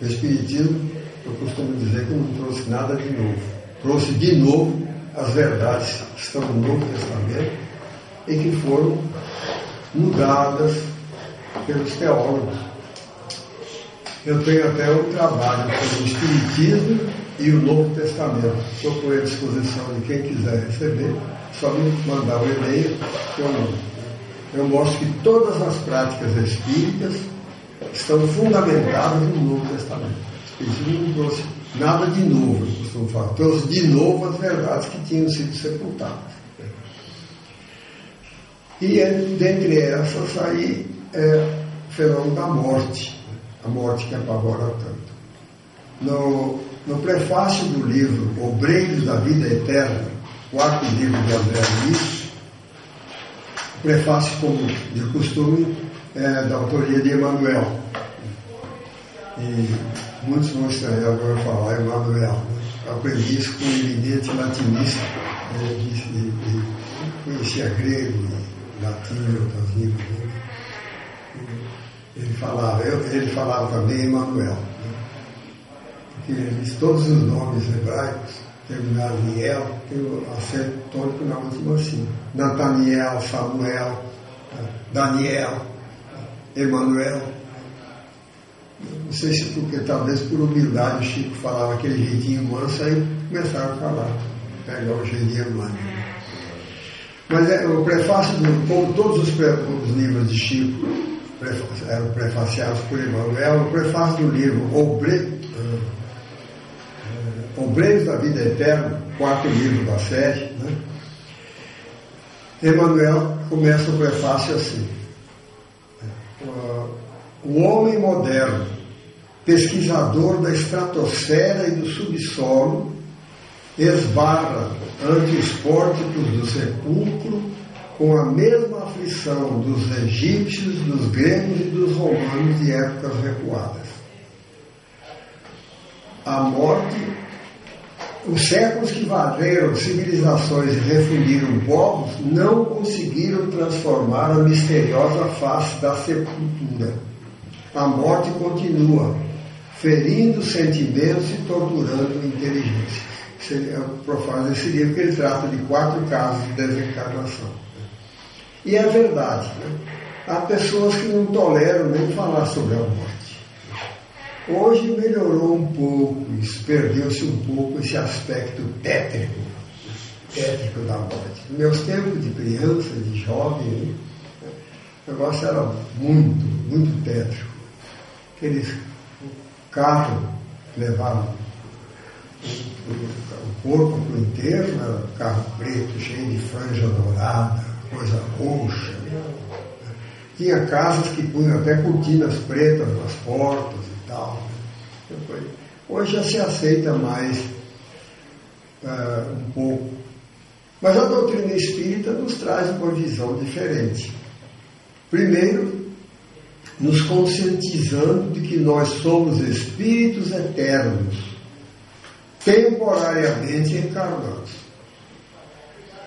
O Espiritismo, eu costumo dizer que não trouxe nada de novo. Trouxe de novo as verdades que estão no Novo Testamento e que foram mudadas pelos teólogos. Eu tenho até um trabalho sobre o Espiritismo e o Novo Testamento. Estou à disposição de quem quiser receber, só me mandar o um e-mail que eu, eu mostro que todas as práticas espíritas estão fundamentadas no Novo Testamento. O não trouxe nada de novo, costumo falar. Trouxe de novo as verdades que tinham sido sepultadas. E dentre essas aí é o fenômeno da morte, a morte que apavora tanto. No, no prefácio do livro Obreiros da Vida Eterna, quarto livro de André Luiz, prefácio, como de costume, é da autoria de Emmanuel. E muitos vão estranhar agora falar Emmanuel. Né? Aprendi isso com um eminente latinista, né? e, e, e conhecia grego, latim, outras línguas. Né? Ele falava, ele falava também Emmanuel. Né? Porque eles, todos os nomes hebraicos terminaram em El, tem o acento tônico na última sílaba. Nathaniel, Samuel, Daniel, Emanuel. Não sei se porque talvez por humildade o Chico falava aquele jeitinho manso, aí começaram a falar, pegar o jeitinho manso. Mas é, o prefácio, como todos os, os livros de Chico eram prefaciados por Emmanuel, o prefácio do livro Obre, Obreiros da Vida Eterna, quarto livro da série, né? Emmanuel começa o prefácio assim. Uh, o homem moderno, pesquisador da estratosfera e do subsolo, esbarra ante os pórticos do sepulcro com a mesma aflição dos egípcios, dos gregos e dos romanos de épocas recuadas. A morte, os séculos que varreram civilizações e refundiram povos, não conseguiram transformar a misteriosa face da sepultura. A morte continua, ferindo sentimentos e torturando inteligências seria, o profano desse livro, que ele trata de quatro casos de desencarnação. E é verdade, né? há pessoas que não toleram nem falar sobre a morte. Hoje melhorou um pouco, perdeu-se um pouco esse aspecto tétrico, tétrico da morte. Nos meus tempos de criança, de jovem, o negócio era muito, muito tétrico. Aqueles carros levavam o corpo inteiro, né? carro preto, cheio de franja dourada, coisa roxa. Tinha casas que punham até cortinas pretas nas portas e tal. Hoje já se aceita mais uh, um pouco. Mas a doutrina espírita nos traz uma visão diferente. Primeiro, nos conscientizando de que nós somos espíritos eternos temporariamente encarnados,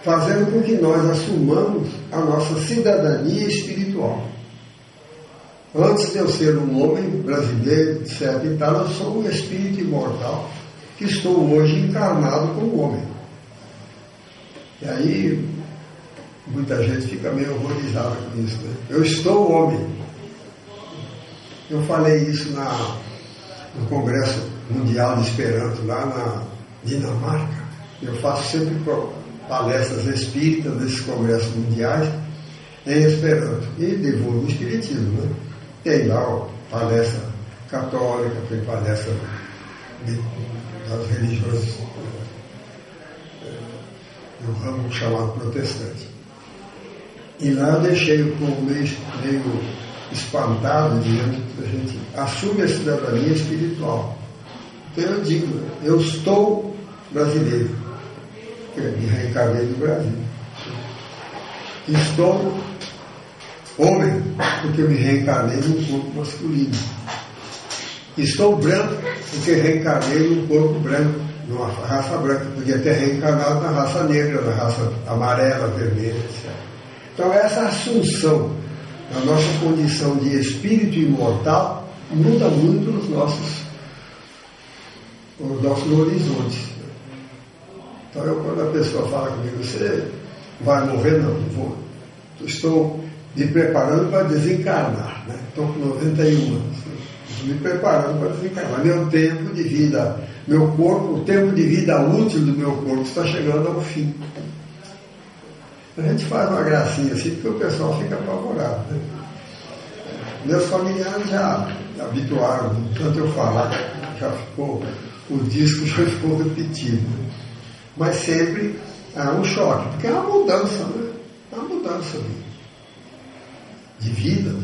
fazendo com que nós assumamos a nossa cidadania espiritual. Antes de eu ser um homem brasileiro, etc. e tal, eu sou um espírito imortal que estou hoje encarnado como homem. E aí, muita gente fica meio horrorizada com isso. Né? Eu estou homem. Eu falei isso na, no Congresso Mundial de Esperanto lá na Dinamarca. Eu faço sempre palestras espíritas nesses congressos mundiais em Esperanto e divulgo o Espiritismo. Né? Tem lá ó, palestra católica, tem palestra de, das religiões é, do ramo chamado protestante. E lá eu deixei o povo meio, meio espantado diante da gente assume a cidadania espiritual. Então eu digo, eu estou brasileiro, me reencarnei do Brasil. Estou homem, porque me reencarnei num corpo masculino. Estou branco, porque reencarnei num corpo branco, numa raça branca. Podia ter reencarnado na raça negra, na raça amarela, vermelha, etc. Então essa assunção da nossa condição de espírito imortal muda muito os nossos os nossos horizontes. Então, eu, quando a pessoa fala comigo, você vai morrer? Não, não vou. Estou me preparando para desencarnar. Né? Estou com 91 anos. Estou me preparando para desencarnar. Meu tempo de vida, meu corpo, o tempo de vida útil do meu corpo está chegando ao fim. A gente faz uma gracinha assim, porque o pessoal fica apavorado. Né? Meus familiares já habituaram, tanto eu falar, já ficou, o disco já ficou repetido. Mas sempre é um choque, porque é uma mudança, né? É uma mudança de vida.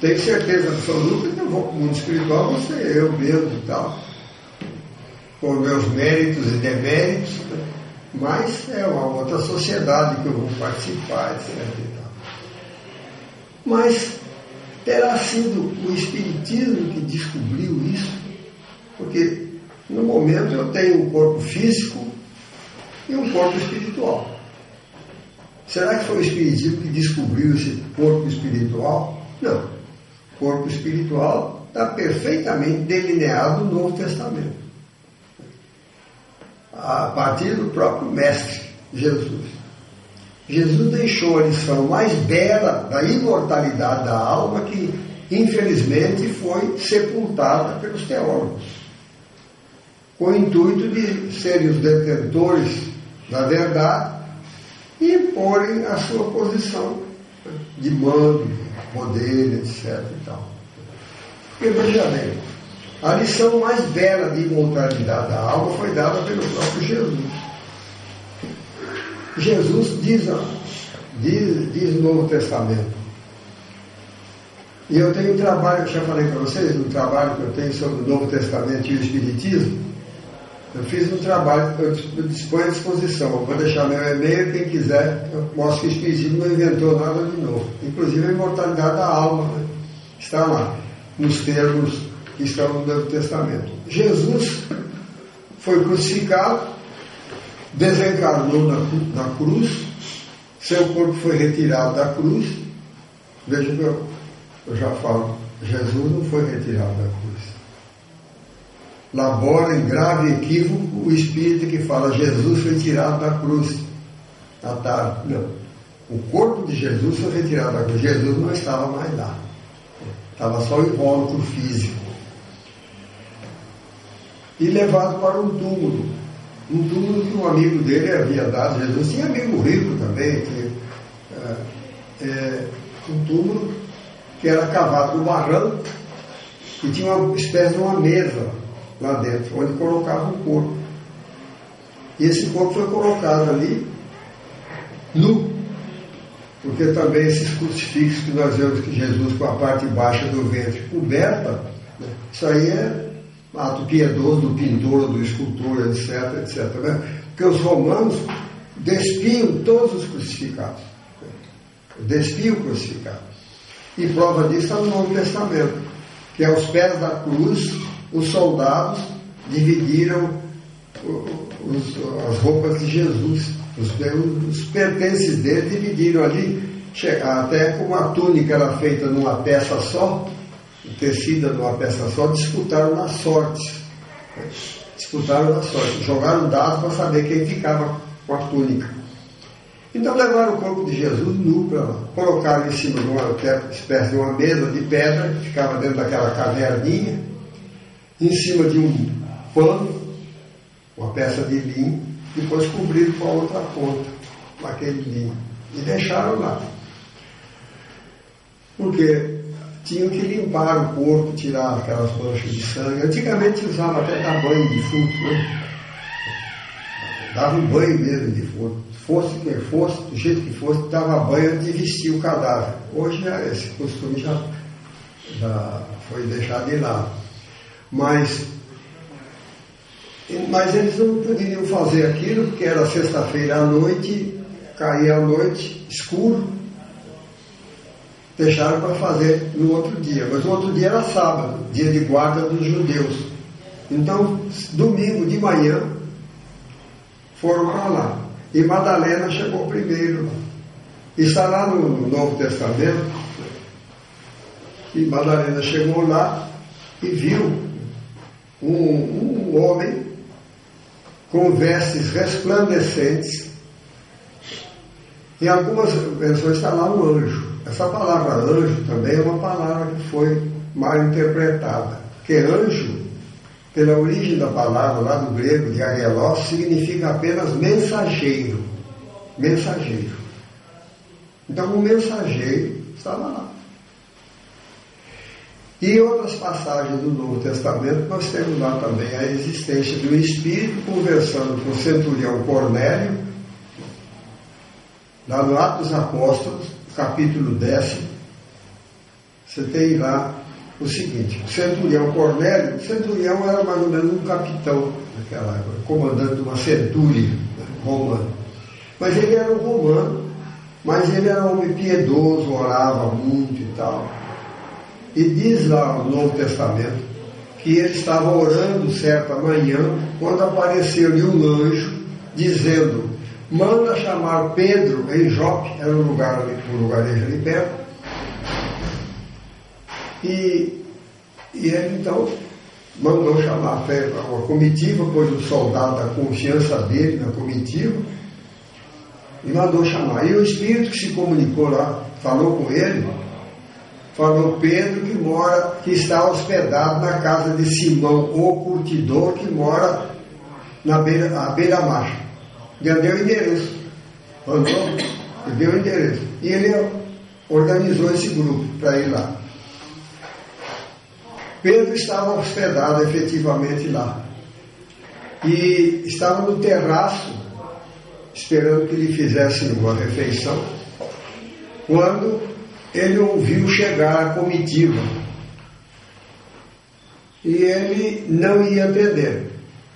Tenho certeza absoluta que eu vou para o mundo espiritual, ser eu mesmo e tal. Com meus méritos e deméritos, né? Mas é uma outra sociedade que eu vou participar, etc. Mas terá sido o Espiritismo que descobriu isso, porque no momento eu tenho um corpo físico e um corpo espiritual. Será que foi o Espiritismo que descobriu esse corpo espiritual? Não. O corpo espiritual está perfeitamente delineado no Novo Testamento. A partir do próprio Mestre, Jesus. Jesus deixou a lição mais bela da imortalidade da alma que, infelizmente, foi sepultada pelos teólogos, com o intuito de serem os detentores da verdade e imporem a sua posição de mando, poder, etc. E tal. Porque veja bem, a lição mais bela de imortalidade da alma foi dada pelo próprio Jesus. Jesus diz, diz, diz no Novo Testamento. E eu tenho um trabalho, já falei para vocês, um trabalho que eu tenho sobre o Novo Testamento e o Espiritismo. Eu fiz um trabalho, eu disponho à disposição. Eu vou deixar meu e-mail, quem quiser, eu mostro que o Espiritismo não inventou nada de novo. Inclusive a imortalidade da alma né? está lá, nos termos que estão no Novo Testamento. Jesus foi crucificado, desencarnou na, na cruz, seu corpo foi retirado da cruz. Veja que eu, eu já falo, Jesus não foi retirado da cruz. Labora em grave equívoco o espírito que fala Jesus foi tirado da cruz. À tarde. Não. O corpo de Jesus foi retirado da cruz. Jesus não estava mais lá. Estava só o invólucro físico. E levado para um túmulo um túmulo que um amigo dele havia dado. Jesus tinha amigo rico também, que, é, é, um túmulo que era cavado no barranco e tinha uma espécie de uma mesa lá dentro, onde colocava o corpo. E esse corpo foi colocado ali nu, porque também esses crucifixos que nós vemos que Jesus com a parte baixa do ventre coberta, isso aí é ato piedoso do pintor, do escultor, etc, etc. Né? Porque os romanos despiam todos os crucificados. Despiam o crucificado. E prova disso está no Novo Testamento, que aos pés da cruz, os soldados dividiram os, as roupas de Jesus. Os, os pertences dele dividiram ali, até como a túnica era feita numa peça só, tecida numa peça só, disputaram na sorte. Disputaram na sorte. Jogaram dados para saber quem ficava com a túnica. Então levaram o corpo de Jesus nu para lá. Colocaram em cima de uma espécie de uma mesa de pedra, que ficava dentro daquela caverninha, em cima de um pano, uma peça de linho, depois cobriram com a outra ponta, com aquele linho. E deixaram lá. Porque tinham que limpar o corpo, tirar aquelas manchas de sangue. Antigamente usava até dar banho de defunto, né? Dava um banho mesmo de defunto. Fosse quem fosse, do jeito que fosse, dava banho de vestir o cadáver. Hoje já, esse costume já, já foi deixado de lado. Mas, mas eles não poderiam fazer aquilo porque era sexta-feira à noite, caía a noite, escuro, deixaram para fazer no outro dia. Mas o outro dia era sábado, dia de guarda dos judeus. Então, domingo de manhã, foram para lá. E Madalena chegou primeiro. Está lá no Novo Testamento. E Madalena chegou lá e viu um, um homem com vestes resplandecentes. Em algumas versões está lá um anjo. Essa palavra anjo também é uma palavra que foi mal interpretada. Porque anjo, pela origem da palavra lá do grego de aguelós, significa apenas mensageiro. Mensageiro. Então o mensageiro estava lá. E em outras passagens do Novo Testamento, nós temos lá também a existência um espírito conversando com o centurião Cornélio, lá no Atos Apóstolos, capítulo 10. Você tem lá o seguinte: o centurião Cornélio, o centurião era mais ou menos um capitão naquela época, comandante de uma centúria né, romana. Mas ele era um romano, mas ele era um homem piedoso, orava muito e tal. E diz lá no Novo Testamento que ele estava orando certa manhã, quando apareceu-lhe um anjo dizendo: Manda chamar Pedro em Jope, era um lugar, um lugarejo ali perto. E, e ele então mandou chamar a comitiva, pôs o soldado da confiança dele na comitiva e mandou chamar. E o Espírito que se comunicou lá, falou com ele, falou Pedro que mora, que está hospedado na casa de Simão, o curtidor, que mora na beira, à beira-mar. Já deu endereço. Mandou, deu o endereço. E ele organizou esse grupo para ir lá. Pedro estava hospedado efetivamente lá. E estava no terraço, esperando que lhe fizessem uma refeição, quando ele ouviu chegar a comitiva. E ele não ia atender,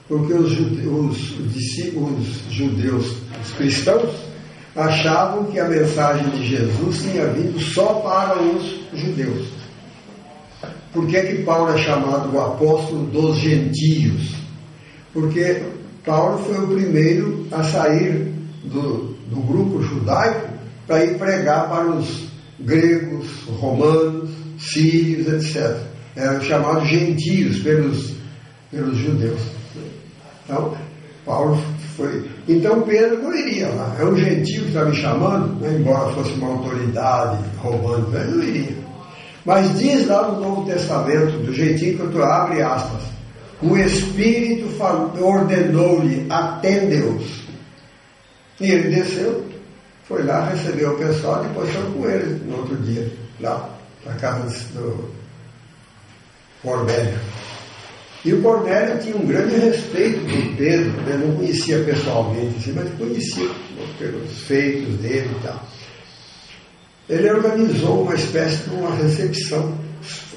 porque os, os, os judeus, os cristãos, achavam que a mensagem de Jesus tinha vindo só para os judeus. Por que, que Paulo é chamado o apóstolo dos gentios? Porque Paulo foi o primeiro a sair do, do grupo judaico para ir pregar para os gregos, romanos, sírios, etc. Eram chamados gentios pelos, pelos judeus. Então, Paulo foi. Então Pedro não iria lá. É um gentio que está me chamando, né? embora fosse uma autoridade romana, ele não iria. Mas diz lá no Novo Testamento, do jeitinho que tu abre aspas, o Espírito ordenou-lhe, atendeu-os. E ele desceu foi lá, recebeu o pessoal, depois foi com ele no outro dia, lá, na casa do Cornélio. E o Cornélio tinha um grande respeito por Pedro, né? não conhecia pessoalmente, assim, mas conhecia pelos feitos dele e tal. Ele organizou uma espécie de uma recepção,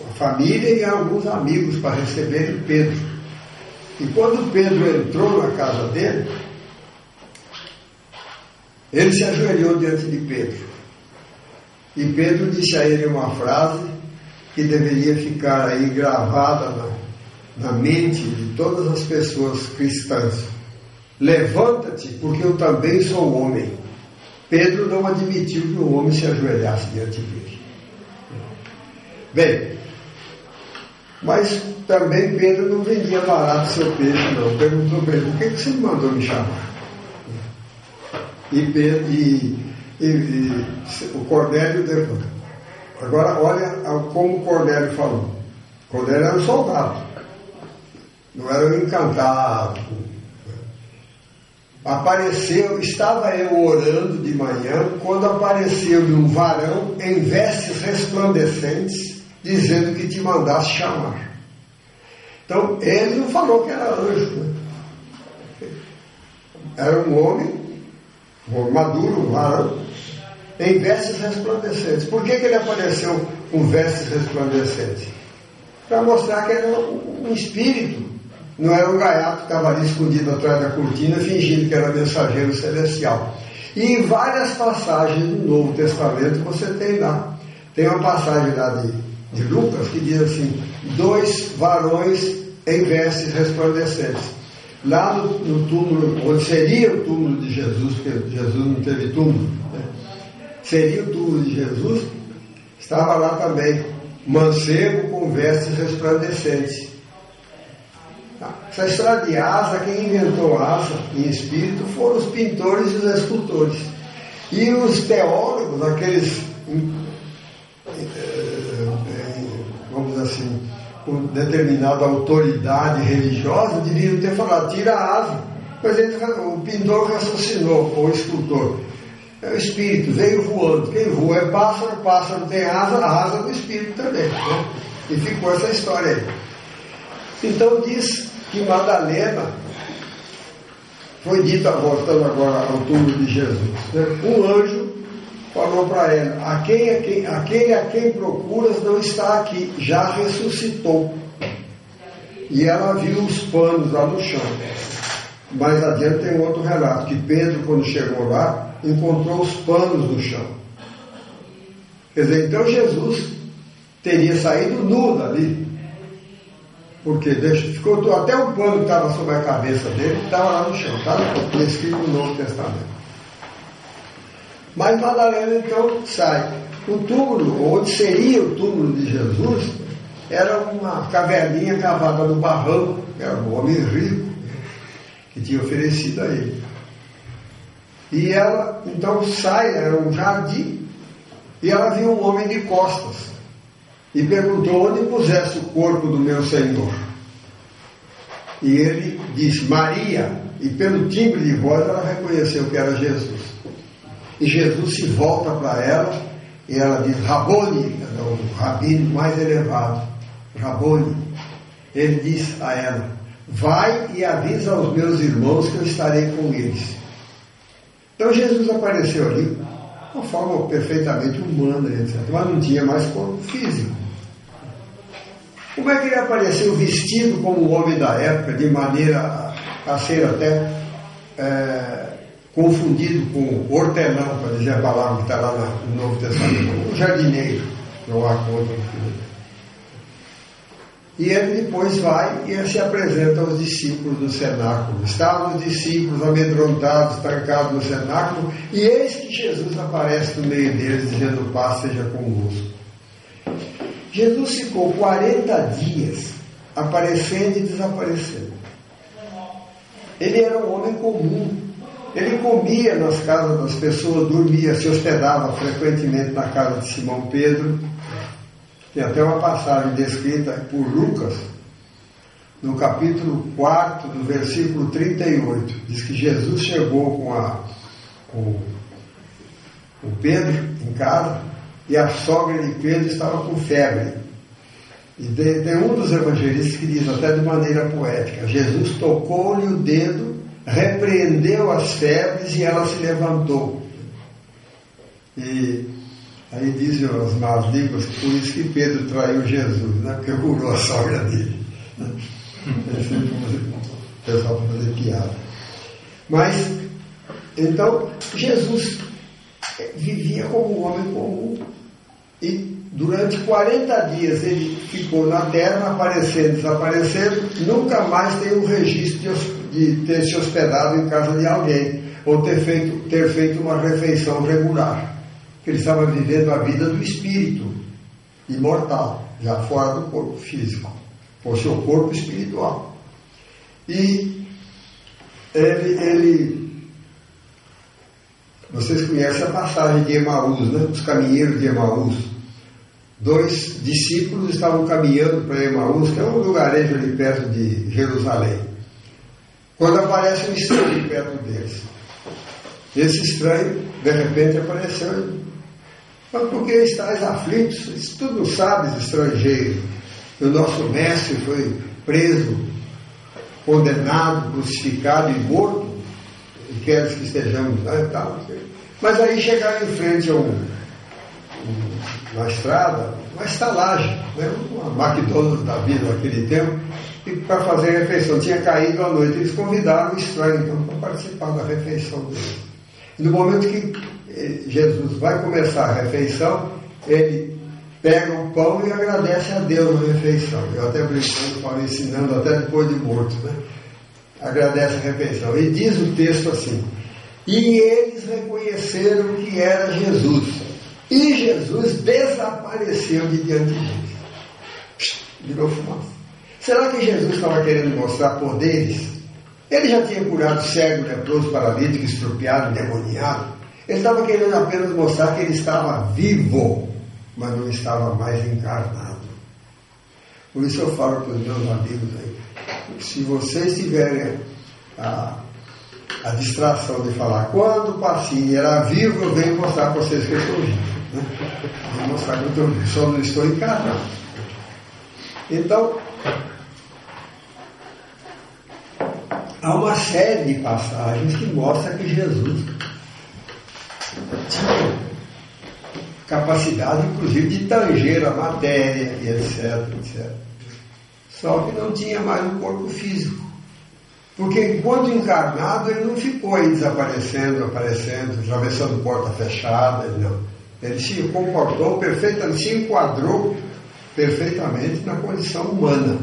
a família e alguns amigos para receberem Pedro. E quando Pedro entrou na casa dele, ele se ajoelhou diante de Pedro. E Pedro disse a ele uma frase que deveria ficar aí gravada na, na mente de todas as pessoas cristãs. Levanta-te, porque eu também sou homem. Pedro não admitiu que o homem se ajoelhasse diante dele. Bem, mas também Pedro não vendia barato seu peixe, não. Perguntou para ele: por que, que você mandou me chamar? e, e, e, e o Cornélio levanta. Agora olha como o Cornélio falou. Cornélio era um soldado, não era um encantado. Apareceu, estava eu orando de manhã, quando apareceu-lhe um varão em vestes resplandecentes, dizendo que te mandasse chamar. Então, ele não falou que era anjo. Né? Era um homem maduro, um varão, em vestes resplandecentes. Por que, que ele apareceu com vestes resplandecentes? Para mostrar que era um espírito, não era um gaiato que estava ali escondido atrás da cortina, fingindo que era mensageiro celestial. E em várias passagens do Novo Testamento você tem lá. Tem uma passagem lá de, de Lucas que diz assim: dois varões em vestes resplandecentes lá no, no, túmulo, onde seria o túmulo de Jesus, porque Jesus não teve túmulo, né? seria o túmulo de Jesus, estava lá também, mancebo com vestes resplandecentes. Essa história de asa, quem inventou asa em espírito foram os pintores e os escultores. E os teólogos, aqueles, eh, eh, vamos dizer assim, com determinada autoridade religiosa, deviam ter falado, tira a asa. Mas ele, o pintor raciocinou, ou o escultor. É o espírito, veio voando. Quem voa é pássaro, pássaro tem asa, a asa do espírito também. Né? E ficou essa história aí. Então diz que Madalena foi dita, voltando agora ao túmulo de Jesus, né? um anjo falou para ela, a quem, a quem, aquele a quem procuras não está aqui, já ressuscitou. E ela viu os panos lá no chão. Mais adiante tem outro relato, que Pedro, quando chegou lá, encontrou os panos no chão. Quer dizer, então Jesus teria saído nu dali. Porque ficou até o pano que estava sobre a cabeça dele, estava lá no chão, está escrito no Novo Testamento. Mas Madalena então sai. O túmulo, onde seria o túmulo de Jesus, era uma caverninha cavada no barranco, era um homem rico que tinha oferecido a ele. E ela então sai, era um jardim, e ela viu um homem de costas e perguntou onde pusesse o corpo do meu Senhor. E ele disse, Maria, e pelo timbre de voz ela reconheceu que era Jesus. E Jesus se volta para ela e ela diz, Rabone, o rabino mais elevado, Rabone. Ele diz a ela, vai e avisa aos meus irmãos que eu estarei com eles. Então Jesus apareceu ali, uma forma perfeitamente humana, etc. Mas não tinha mais corpo físico. Como é que ele apareceu vestido como o homem da época, de maneira a, ser até é, confundido com hortelão, para dizer a palavra que está lá no Novo Testamento, um jardineiro, não há conta filho. E ele depois vai e se apresenta aos discípulos do cenáculo. Estavam os discípulos amedrontados, trancados no cenáculo, e eis que Jesus aparece no meio deles, dizendo: Paz seja convosco. Jesus ficou 40 dias aparecendo e desaparecendo. Ele era um homem comum. Ele comia nas casas das pessoas, dormia, se hospedava frequentemente na casa de Simão Pedro tem até uma passagem descrita por Lucas, no capítulo 4, do versículo 38. Diz que Jesus chegou com, a, com o Pedro em casa e a sogra de Pedro estava com febre. E tem, um dos evangelistas que diz, até de maneira poética: Jesus tocou-lhe o dedo, repreendeu as febres e ela se levantou. E Aí dizem as más línguas que por isso que Pedro traiu Jesus, né? porque curou a sogra dele. Né? O pessoal para fazer piada. Mas, então, Jesus vivia como um homem comum. E durante 40 dias ele ficou na terra, aparecendo, desaparecendo, nunca mais tem um registro de, de ter se hospedado em casa de alguém, ou ter feito, ter feito uma refeição regular ele estava vivendo a vida do espírito imortal, já fora do corpo físico, o seu corpo espiritual. E ele, ele vocês conhecem a passagem de Emaús, né? os caminheiros de Emaús. Dois discípulos estavam caminhando para Emaús, que é um lugarejo ali perto de Jerusalém. Quando aparece um estranho perto deles. Esse estranho, de repente, apareceu mas porque estáis aflitos, tu não sabes, estrangeiro, que o nosso mestre foi preso, condenado, crucificado e morto, e queres que estejamos lá e tal. Mas aí chegaram em frente a um, um, uma estrada, uma estalagem, né? uma McDonald's da vida naquele tempo, e para fazer a refeição. Tinha caído à noite, eles convidaram o estranho então, para participar da refeição deles. E no momento que Jesus vai começar a refeição, ele pega o pão e agradece a Deus na refeição. Eu até brincando, falo ensinando até depois de morto, né? Agradece a refeição. E diz o texto assim: E eles reconheceram que era Jesus. E Jesus desapareceu de diante deles. Virou fumaça. Será que Jesus estava querendo mostrar poderes? Ele já tinha curado cego, leproso, paralítico, estrupiado, endemoniado. Ele estava querendo apenas mostrar que ele estava vivo, mas não estava mais encarnado. Por isso eu falo para os meus amigos aí, se vocês tiverem a, a distração de falar, quando o Passinho era vivo, eu venho mostrar para vocês que eu estou vivo. Né? Vou mostrar que eu só não estou encarnado. Então, há uma série de passagens que mostra que Jesus tinha capacidade, inclusive, de tanger a matéria e etc, etc. Só que não tinha mais um corpo físico. Porque enquanto encarnado ele não ficou aí desaparecendo, aparecendo, atravessando porta fechada, não. Ele se comportou perfeitamente, se enquadrou perfeitamente na condição humana.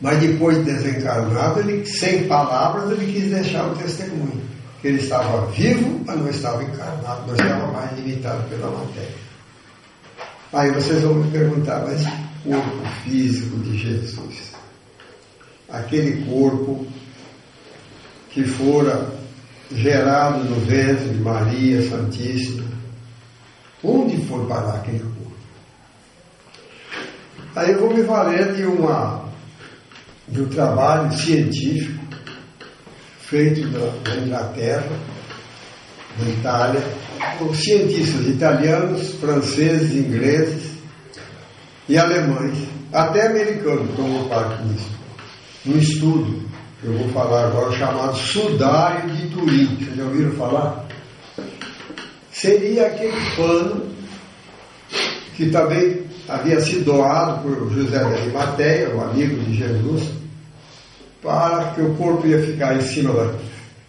Mas depois de desencarnado, ele, sem palavras, ele quis deixar o testemunho. Que ele estava vivo, mas não estava encarnado, não estava mais limitado pela matéria. Aí vocês vão me perguntar, mas o corpo físico de Jesus, aquele corpo que fora gerado no ventre de Maria Santíssima, onde foi parar aquele corpo? Aí eu vou me valer de uma de um trabalho científico feito na, Inglaterra, na Itália, por cientistas italianos, franceses, ingleses e alemães, até americanos tomam parte nisso. Um estudo que eu vou falar agora chamado Sudário de Turim. Vocês já ouviram falar? Seria aquele pano que também havia sido doado por José de Arimateia, um amigo de Jesus, para que o corpo ia ficar em cima da,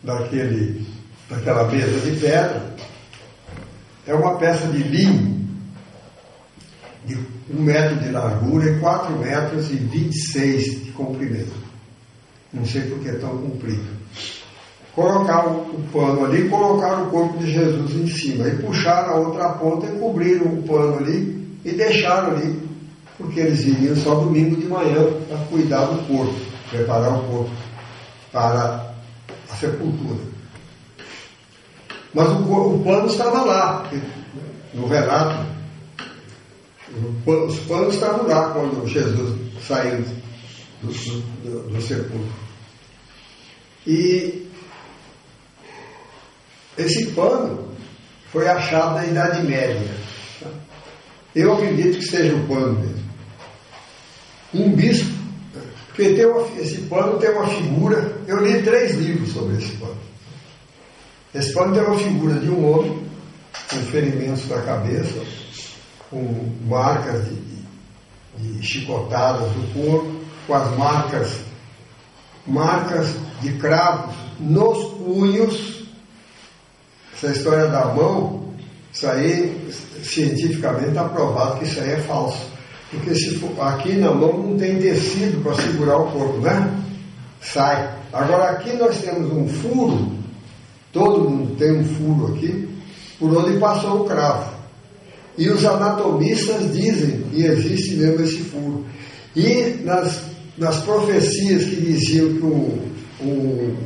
daquele, daquela mesa de pedra. É uma peça de linho de um metro de largura e quatro metros e 26 de comprimento. Não sei por que é tão comprido. Colocaram o pano ali colocaram o corpo de Jesus em cima. E puxaram a outra ponta e cobriram o pano ali e deixaram ali, porque eles viriam só domingo de manhã para cuidar do corpo, preparar o corpo para a sepultura. Mas o, o pano estava lá, no relato. Os panos estavam lá quando Jesus saiu do, do, do sepulcro. E esse pano foi achado na Idade Média. Eu acredito que seja o pano mesmo. Um bispo, esse pano tem uma figura, eu li três livros sobre esse pano. Esse pano tem uma figura de um homem com ferimentos na cabeça, com marcas de, de, de chicotadas do corpo, com as marcas, marcas de cravos nos punhos. Essa história da mão, isso aí cientificamente está provado que isso aí é falso. Porque se aqui na mão não tem tecido para segurar o corpo, né? Sai. Agora aqui nós temos um furo, todo mundo tem um furo aqui, por onde passou o cravo. E os anatomistas dizem que existe mesmo esse furo. E nas, nas profecias que diziam que o, o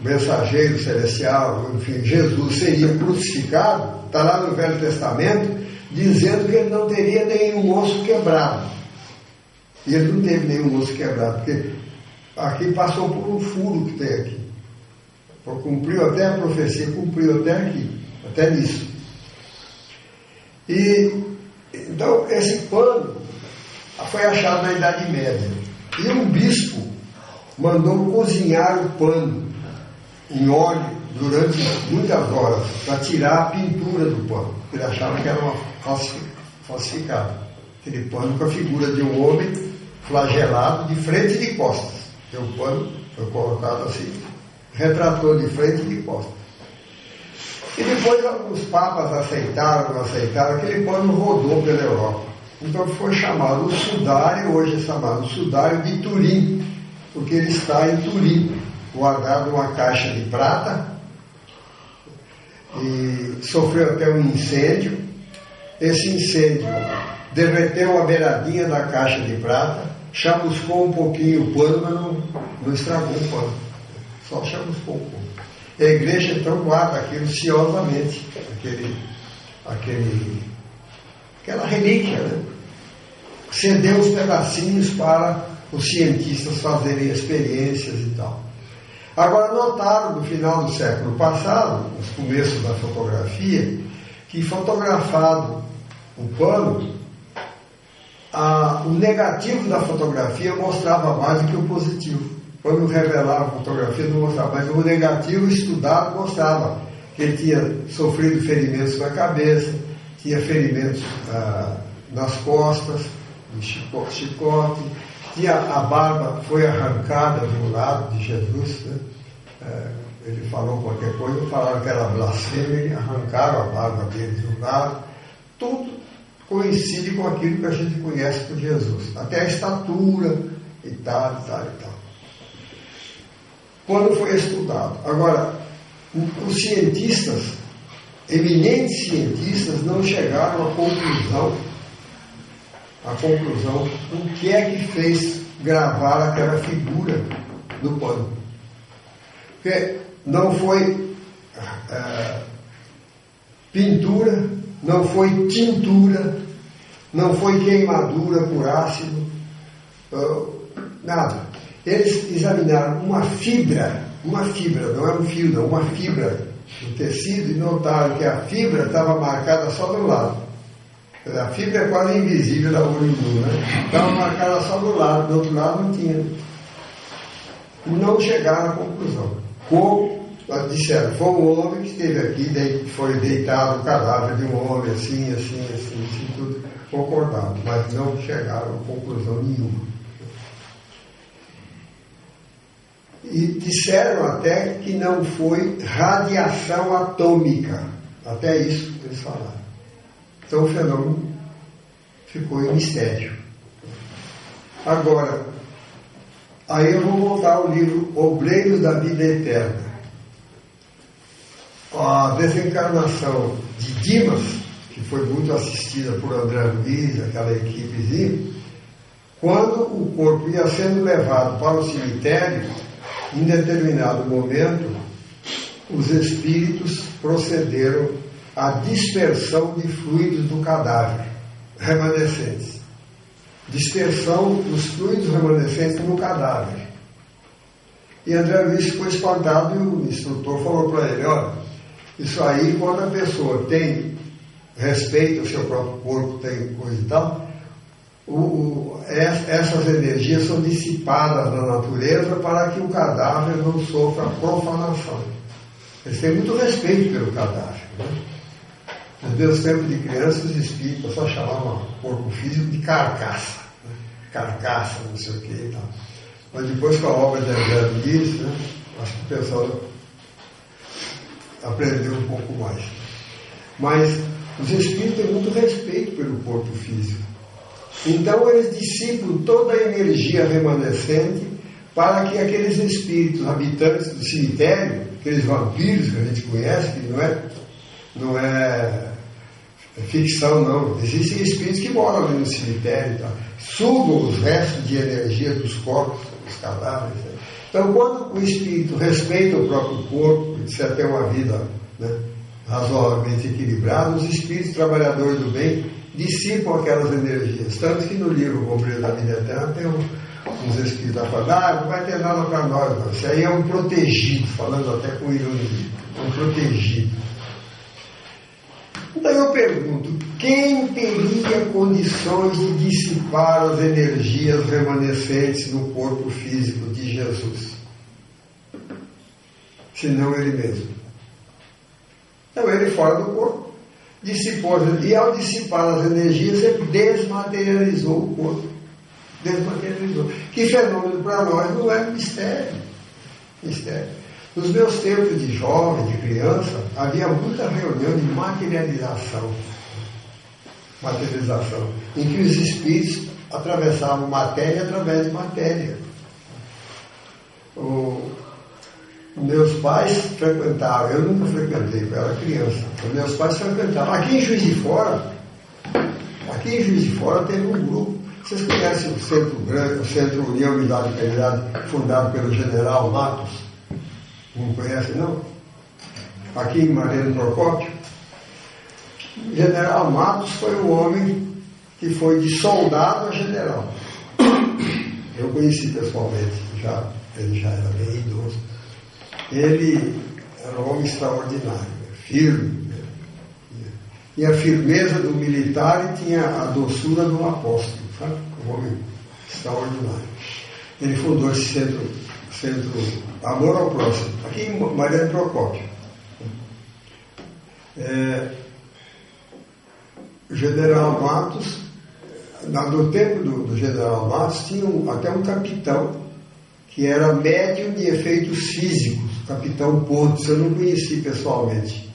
mensageiro celestial, enfim, Jesus seria crucificado, está lá no Velho Testamento, dizendo que ele não teria nenhum osso quebrado. E ele não teve nenhum osso quebrado, porque aqui passou por um furo que tem aqui. Cumpriu até a profecia, cumpriu até aqui, até nisso. E então esse pano foi achado na Idade Média. E um bispo mandou cozinhar o pano em óleo durante muitas horas para tirar a pintura do pano. Ele achava que era uma falsificada. Aquele pano com a figura de um homem flagelado de frente e de costas. E o pano foi colocado assim, retratou de frente e de costas. E depois os papas aceitaram, não aceitaram, aquele pano rodou pela Europa. Então foi chamado o sudário, hoje é chamado sudário de Turim, porque ele está em Turim, guardado numa caixa de prata, e sofreu até um incêndio. Esse incêndio derreteu a beiradinha da caixa de prata chamuscou um pouquinho o pano, mas não, não estragou o pano. Só chamuscou um pouco. A igreja então guarda aquilo ciosamente, aquele, aquele, aquela relíquia, né? Cedeu os pedacinhos para os cientistas fazerem experiências e tal. Agora notaram no final do século passado, nos começos da fotografia, que fotografado o pano, a, o negativo da fotografia mostrava mais do que o positivo. Quando revelava a fotografia não mostrava, mas o negativo estudado mostrava que ele tinha sofrido ferimentos na cabeça, tinha ferimentos ah, nas costas, de chicote, chicote, tinha a barba foi arrancada de um lado de Jesus, né? é, ele falou qualquer coisa, falaram que era blasfêmia, arrancaram a barba dele de um lado, tudo coincide com aquilo que a gente conhece por Jesus, até a estatura e tal, e tal, e tal. Quando foi estudado. Agora, os cientistas, eminentes cientistas, não chegaram à conclusão, à conclusão o que é que fez gravar aquela figura no pano. Porque não foi é, pintura, não foi tintura, não foi queimadura por ácido, nada. Eles examinaram uma fibra, uma fibra, não é um fio, não, uma fibra do tecido e notaram que a fibra estava marcada só do lado. A fibra é quase invisível da olho nu, né? Estava marcada só do lado, do outro lado não tinha. Não chegaram à conclusão. Como disseram, foi um homem que esteve aqui, foi deitado o cadáver de um homem, assim, assim, assim, assim, tudo concordado, mas não chegaram a conclusão nenhuma. E disseram até que não foi radiação atômica. Até isso eles falaram. Então o fenômeno ficou em mistério. Agora, aí eu vou voltar ao livro Obreiro da Vida Eterna. A desencarnação de Dimas, que foi muito assistida por André Luiz, aquela equipezinha, quando o corpo ia sendo levado para o cemitério, em determinado momento, os espíritos procederam à dispersão de fluidos do cadáver remanescentes. Dispersão dos fluidos remanescentes no cadáver. E André Luiz ficou espantado e o instrutor falou para ele: olha, isso aí, quando a pessoa tem respeito ao seu próprio corpo, tem coisa e tal, o, o, essas energias são dissipadas na natureza para que o cadáver não sofra profanação. Eles têm muito respeito pelo cadáver. Né? Nos meus tempos de criança, os espíritos só chamavam corpo físico de carcaça. Né? Carcaça, não sei o que e tal. Mas depois com a obra de André Luiz, né? acho que o pessoal aprendeu um pouco mais. Mas os espíritos têm muito respeito pelo corpo físico. Então eles dissipam toda a energia remanescente para que aqueles espíritos habitantes do cemitério, aqueles vampiros que a gente conhece, que não é, não é ficção não, existem espíritos que moram ali no cemitério, tá? sugam os restos de energia dos corpos, dos cadáveres. Né? Então quando o espírito respeita o próprio corpo, precisa ter uma vida né, razoavelmente equilibrada, os espíritos trabalhadores do bem dissipam aquelas energias. Tanto que no livro Bombeiro da Vida Eterna tem um, uns espíritos a falar, ah, não vai ter nada para nós, não. Isso aí é um protegido, falando até com ironia, um protegido. Então eu pergunto, quem teria condições de dissipar as energias remanescentes no corpo físico de Jesus? Senão ele mesmo. Então ele fora do corpo dissipou, e ao dissipar as energias, ele desmaterializou o corpo. Desmaterializou. Que fenômeno para nós não é mistério. Mistério. Nos meus tempos de jovem, de criança, havia muita reunião de materialização. Materialização. Em que os espíritos atravessavam matéria através de matéria. O, meus pais frequentavam, eu nunca frequentei, eu era criança. Meus pais frequentavam. Aqui em Juiz de Fora, aqui em Juiz de Fora teve um grupo. Vocês conhecem o Centro Grande, o Centro União Unidade Caridade, fundado pelo General Matos? Não conhecem, não? Aqui em Mariano Procópio. O General Matos foi o homem que foi de soldado a general. Eu conheci pessoalmente, já, ele já era bem idoso. Ele era um homem extraordinário, firme. Né? E a firmeza do militar e tinha a doçura do apóstolo, sabe? Um homem extraordinário. Ele fundou esse centro, centro Amor ao Próximo, aqui em Mariano Procópio. É, o general Matos, no tempo do, do general Matos, tinha um, até um capitão que era médium de efeitos físicos, capitão Pontes, eu não conheci pessoalmente.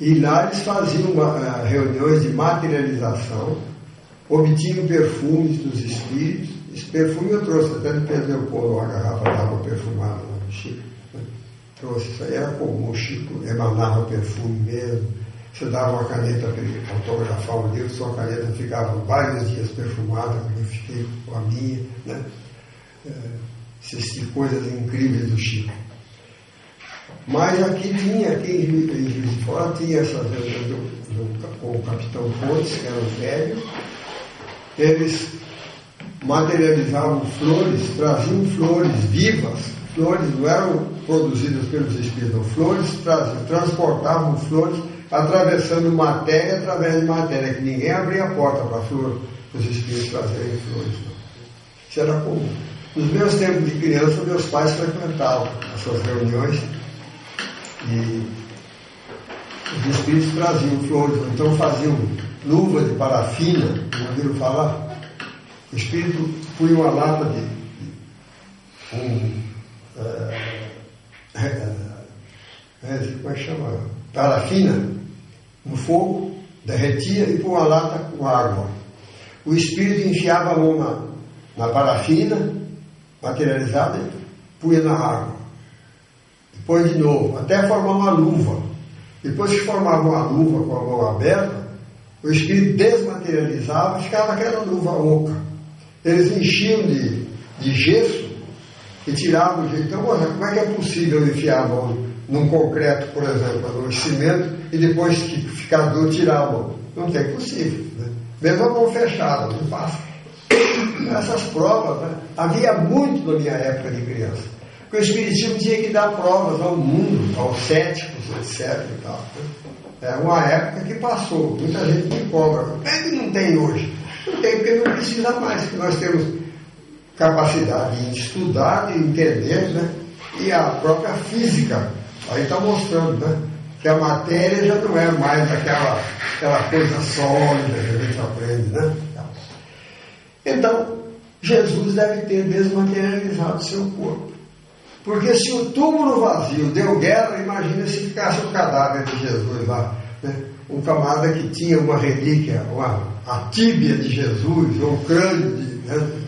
E lá eles faziam uma, uh, reuniões de materialização, obtinham perfumes dos espíritos. Esse perfume eu trouxe, até de Pedro Leopoldo, uma garrafa d'água perfumada lá no Chico. Né? Trouxe, isso aí era comum, o Chico emanava perfume mesmo. Você dava uma caneta para ele autografar o livro, sua caneta ficava vários dias perfumada, eu fiquei com a minha, né? É, coisas incríveis do Chico. Mas aqui tinha, aqui em Juiz de Fora, tinha essas reuniões com o capitão Pontes, que era um velho. Eles materializavam flores, traziam flores vivas, flores não eram produzidas pelos espíritos, flores transportavam flores atravessando matéria através de matéria, que ninguém abria a porta para flor, os espíritos trazerem flores. Não. Isso era comum. Nos meus tempos de criança, meus pais frequentavam essas reuniões e os espíritos traziam flores, então faziam luva de parafina, não ouviram falar? O espírito punha uma lata de, de um. É, é, é, como é que chama? Parafina no fogo, derretia e punha uma lata com água. O espírito enfiava a mão na, na parafina materializada e punha na água. Depois de novo, até formar uma luva. Depois que formava uma luva com a mão aberta, o espírito desmaterializava ficava aquela luva oca. Eles enchiam de, de gesso e tiravam o. Então, como é que é possível enfiar num concreto, por exemplo, no cimento, e depois que ficar duro, tirar a mão? Não tem possível. Né? Mesmo a mão fechada, não passa. Essas provas, né? havia muito na minha época de criança. Porque o Espiritismo tinha que dar provas ao mundo, aos céticos, etc. E tal, né? É uma época que passou, muita gente me cobra. Por que não tem hoje? Não tem porque não precisa mais, porque nós temos capacidade de estudar, de entender, né? E a própria física aí está mostrando, né? Que a matéria já não é mais aquela, aquela coisa sólida que a gente aprende, né? Então, Jesus deve ter desmaterializado seu corpo. Porque se o túmulo vazio deu guerra, imagina se ficasse o cadáver de Jesus lá. Né? Um camarada que tinha uma relíquia, uma, a tíbia de Jesus, ou o crânio, de, né?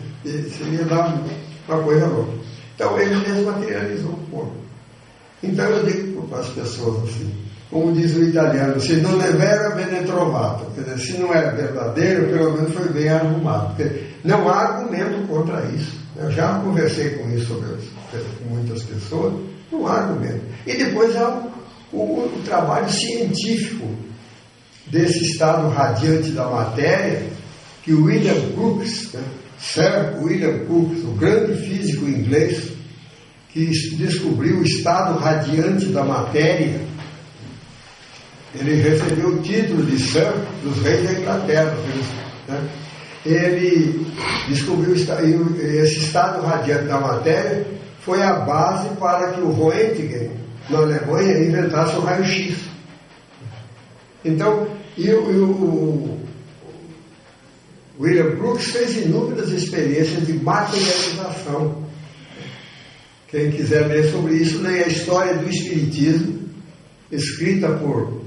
seria dar uma coisa louca. Então ele desmaterializou o corpo. Então eu digo para as pessoas assim, como diz o italiano, se. Quer dizer, se não é verdadeiro, pelo menos foi bem arrumado. Porque não há argumento contra isso. Eu já conversei com isso sobre, com muitas pessoas, não há argumento. E depois há o, o, o trabalho científico desse estado radiante da matéria, que William Crookes, né, Sir William Crookes, o grande físico inglês, que descobriu o estado radiante da matéria, ele recebeu o título de Sir dos reis da Inglaterra. Né? Ele descobriu esse estado radiante da matéria foi a base para que o Roentgen, na Alemanha, inventasse o raio-x. Então, e o, e o, William Brooks fez inúmeras experiências de materialização. Quem quiser ler sobre isso, leia a história do Espiritismo, escrita por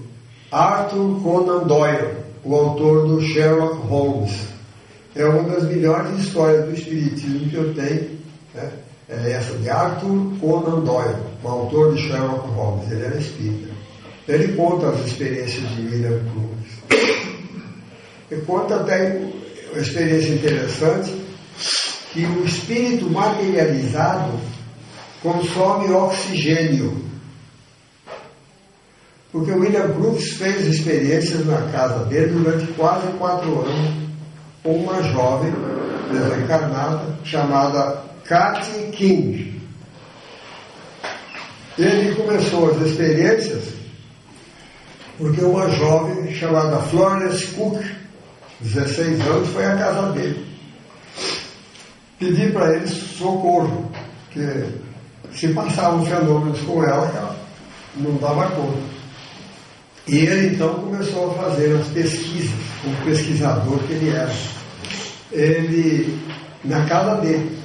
Arthur Conan Doyle, o autor do Sherlock Holmes. É uma das melhores histórias do Espiritismo que eu tenho. Né? É essa de Arthur Conan Doyle, o autor de Sherlock Holmes. Ele era espírita. Ele conta as experiências de William Cruz. Ele conta até uma experiência interessante, que o espírito materializado consome oxigênio. Porque o William Brooks fez experiências na casa dele durante quase quatro anos com uma jovem desencarnada chamada Kathy King. Ele começou as experiências porque uma jovem chamada Florence Cook, 16 anos, foi à casa dele. Pedi para ele socorro, que se passavam fenômenos com ela ela não dava conta. E ele então começou a fazer as pesquisas, como pesquisador que ele era. Ele, na casa dele,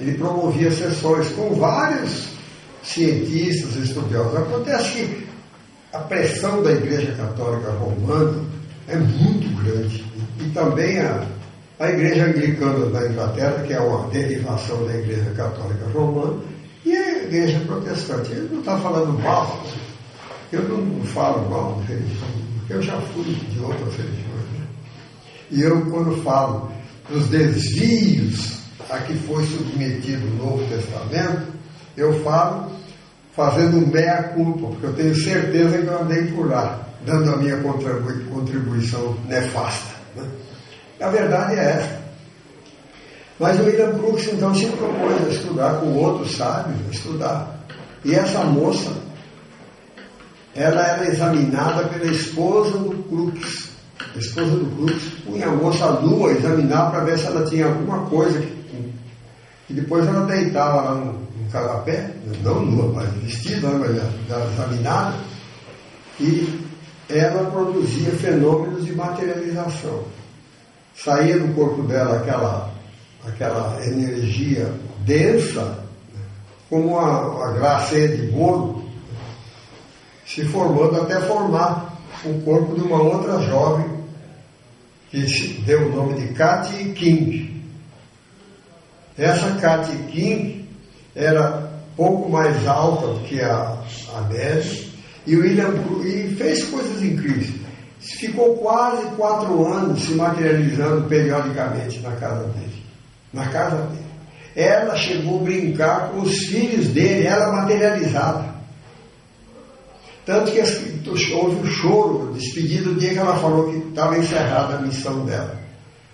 ele promovia sessões com vários cientistas, estudiosos. Acontece que a pressão da Igreja Católica Romana é muito grande. E, também a, a Igreja Anglicana da Inglaterra, que é uma derivação da Igreja Católica Romana, e a Igreja Protestante. Ele não está falando mal, eu não falo mal de religião, eu já fui de outras religiões. Né? E eu, quando falo dos desvios a que foi submetido o Novo Testamento, eu falo fazendo meia culpa, porque eu tenho certeza que eu andei por lá, dando a minha contribuição nefasta. Né? A verdade é essa. Mas o William Brooks então se propôs a estudar com outros sábios, a estudar. E essa moça, ela era examinada pela esposa do Crux. A esposa do Crux punha a moça nua examinar para ver se ela tinha alguma coisa que, e depois ela deitava lá no, carapé, não nua, mas vestida, né, mas examinada, e ela produzia fenômenos de materialização. Saía do corpo dela aquela, aquela energia densa, como a, a de bolo, se formando até formar o corpo de uma outra jovem que deu o nome de Katy King. Essa Katy King era pouco mais alta do que a, a e o William e fez coisas incríveis. Ficou quase quatro anos se materializando periodicamente na casa dele. Na casa dele. Ela chegou a brincar com os filhos dele, ela materializada. Tanto que houve um choro, despedido do dia que ela falou que estava encerrada a missão dela.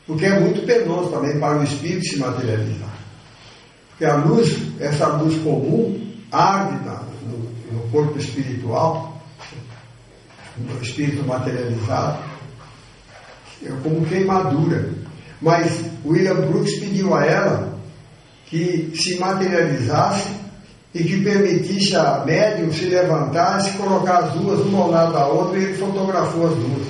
Porque é muito penoso também para o espírito se materializar. Porque a luz, essa luz comum, na, no, no corpo espiritual, no espírito materializado, é como queimadura. Mas William Brooks pediu a ela que se materializasse e que permitisse a médium se levantar e se colocar as duas uma ao lado da outra e ele fotografou as duas.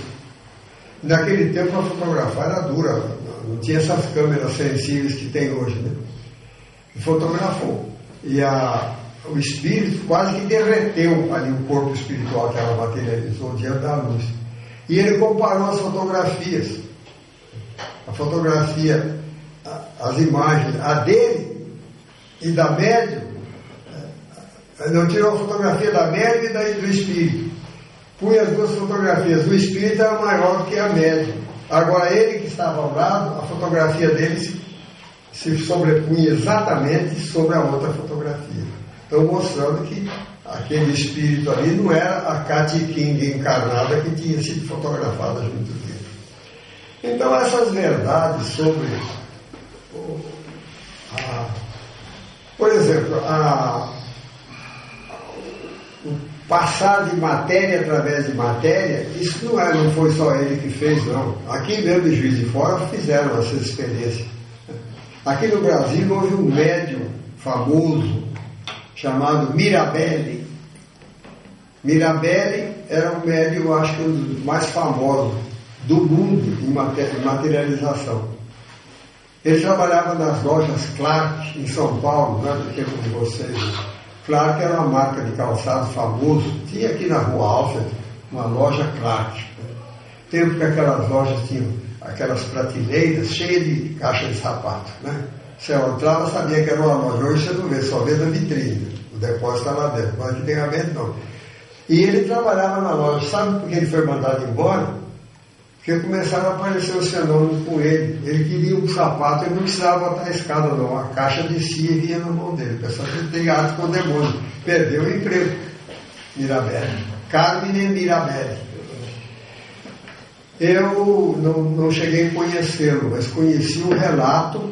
Naquele tempo a fotografar era dura, não tinha essas câmeras sensíveis que tem hoje, né? Fotografou. E a, o espírito quase que derreteu ali o corpo espiritual que ela materializou diante da luz. E ele comparou as fotografias, a fotografia, as imagens, a dele e da médium. Eh, não tirou a fotografia da médium e do espírito. Punha as duas fotografias. O espírito era maior do que a médium. Agora, ele que estava ao lado, a fotografia dele se se sobrepunha exatamente sobre a outra fotografia. Então, mostrando que aquele espírito ali não era a Katy King encarnada que tinha sido fotografada junto dele. Então, essas verdades sobre. A, por exemplo, a, o passar de matéria através de matéria, isso não, é, não foi só ele que fez, não. Aqui mesmo em Juiz de Fora fizeram essas experiências. Aqui no Brasil houve um médium famoso chamado Mirabelli. Mirabelli era um médium, acho que um dos mais famosos do mundo em materialização. Ele trabalhava nas lojas Clark, em São Paulo, não é tempo de vocês. Clark era uma marca de calçado famoso. Tinha aqui na rua Alfred uma loja Clark. Tempo que aquelas lojas tinham aquelas prateleiras cheias de caixa de sapato, né? Você entrava, sabia que era uma loja. Hoje você não vê, só vê na vitrine. O depósito está lá dentro. Mas antigamente não. E ele trabalhava na loja. Sabe por que ele foi mandado embora? Porque começaram a aparecer os fenômenos com ele. Ele queria um sapato, ele não precisava botar a escada, não. A caixa descia e vinha na mão dele. O pessoal tem ato com o demônio. Perdeu o emprego. Mirabelli. Carmine Mirabelli. Eu não, não cheguei a conhecê-lo, mas conheci um relato